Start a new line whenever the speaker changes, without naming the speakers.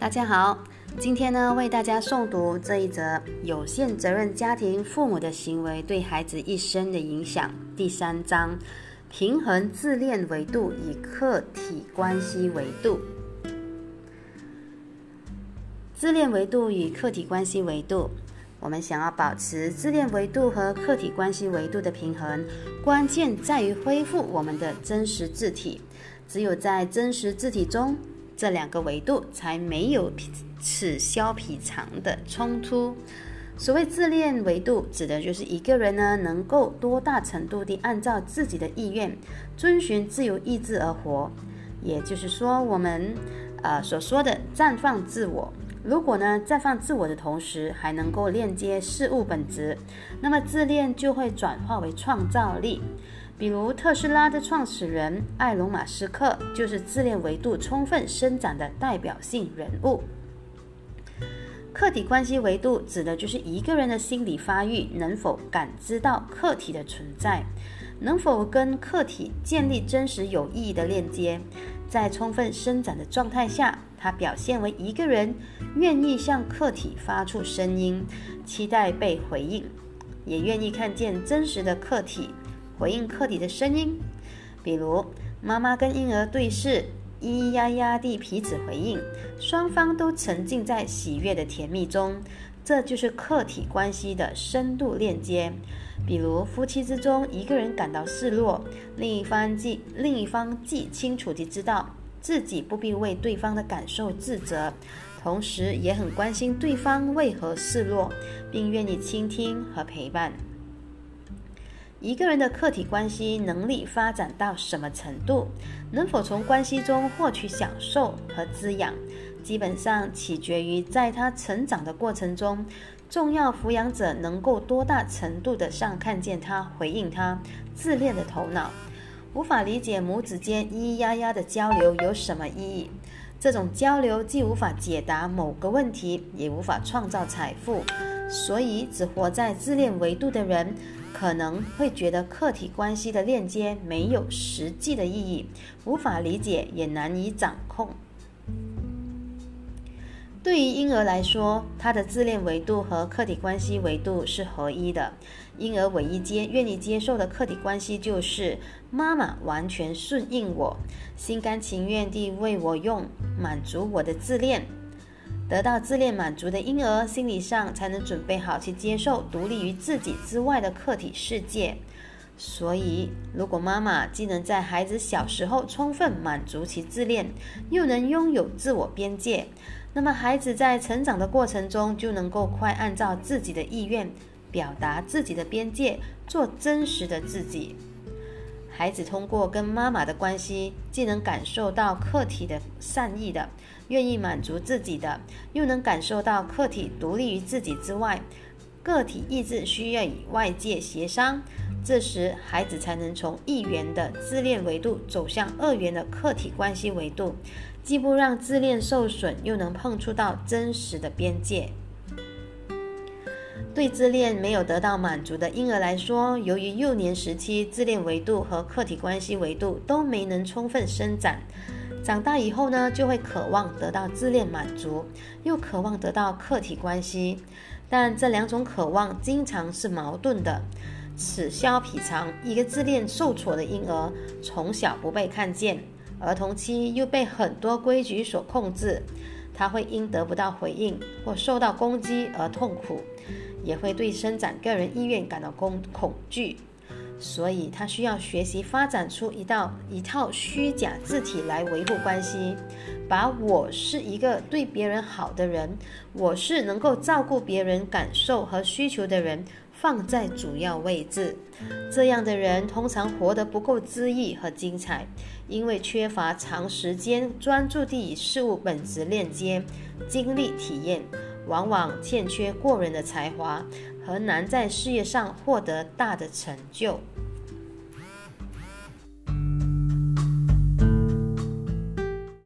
大家好，今天呢为大家诵读这一则有限责任家庭父母的行为对孩子一生的影响第三章：平衡自恋维度与客体关系维度。自恋维度与客体关系维度，我们想要保持自恋维度和客体关系维度的平衡，关键在于恢复我们的真实字体。只有在真实字体中，这两个维度才没有此消彼长的冲突。所谓自恋维度，指的就是一个人呢能够多大程度地按照自己的意愿，遵循自由意志而活。也就是说，我们呃所说的绽放自我。如果呢，绽放自我的同时还能够链接事物本质，那么自恋就会转化为创造力。比如特斯拉的创始人埃隆·马斯克就是自恋维度充分伸展的代表性人物。客体关系维度指的就是一个人的心理发育能否感知到客体的存在，能否跟客体建立真实有意义的链接。在充分伸展的状态下，它表现为一个人愿意向客体发出声音，期待被回应，也愿意看见真实的客体回应客体的声音。比如，妈妈跟婴儿对视，咿咿呀呀地彼此回应，双方都沉浸在喜悦的甜蜜中，这就是客体关系的深度链接。比如夫妻之中，一个人感到失落，另一方既另一方既清楚地知道自己不必为对方的感受自责，同时也很关心对方为何失落，并愿意倾听和陪伴。一个人的客体关系能力发展到什么程度，能否从关系中获取享受和滋养，基本上取决于在他成长的过程中。重要抚养者能够多大程度的上看见他回应他自恋的头脑，无法理解母子间咿咿呀呀的交流有什么意义。这种交流既无法解答某个问题，也无法创造财富，所以只活在自恋维度的人可能会觉得客体关系的链接没有实际的意义，无法理解也难以掌控。对于婴儿来说，他的自恋维度和客体关系维度是合一的。婴儿唯一接愿意接受的客体关系就是妈妈完全顺应我，心甘情愿地为我用，满足我的自恋。得到自恋满足的婴儿，心理上才能准备好去接受独立于自己之外的客体世界。所以，如果妈妈既能在孩子小时候充分满足其自恋，又能拥有自我边界，那么孩子在成长的过程中就能够快按照自己的意愿表达自己的边界，做真实的自己。孩子通过跟妈妈的关系，既能感受到客体的善意的，愿意满足自己的，又能感受到客体独立于自己之外，个体意志需要与外界协商。这时，孩子才能从一元的自恋维度走向二元的客体关系维度，既不让自恋受损，又能碰触到真实的边界。对自恋没有得到满足的婴儿来说，由于幼年时期自恋维度和客体关系维度都没能充分伸展，长大以后呢，就会渴望得到自恋满足，又渴望得到客体关系，但这两种渴望经常是矛盾的。此消彼长，一个自恋受挫的婴儿，从小不被看见，儿童期又被很多规矩所控制，他会因得不到回应或受到攻击而痛苦，也会对伸展个人意愿感到恐恐惧，所以他需要学习发展出一道一套虚假字体来维护关系，把我是一个对别人好的人，我是能够照顾别人感受和需求的人。放在主要位置，这样的人通常活得不够恣意和精彩，因为缺乏长时间专注地与事物本质链接、经历体验，往往欠缺过人的才华和难在事业上获得大的成就。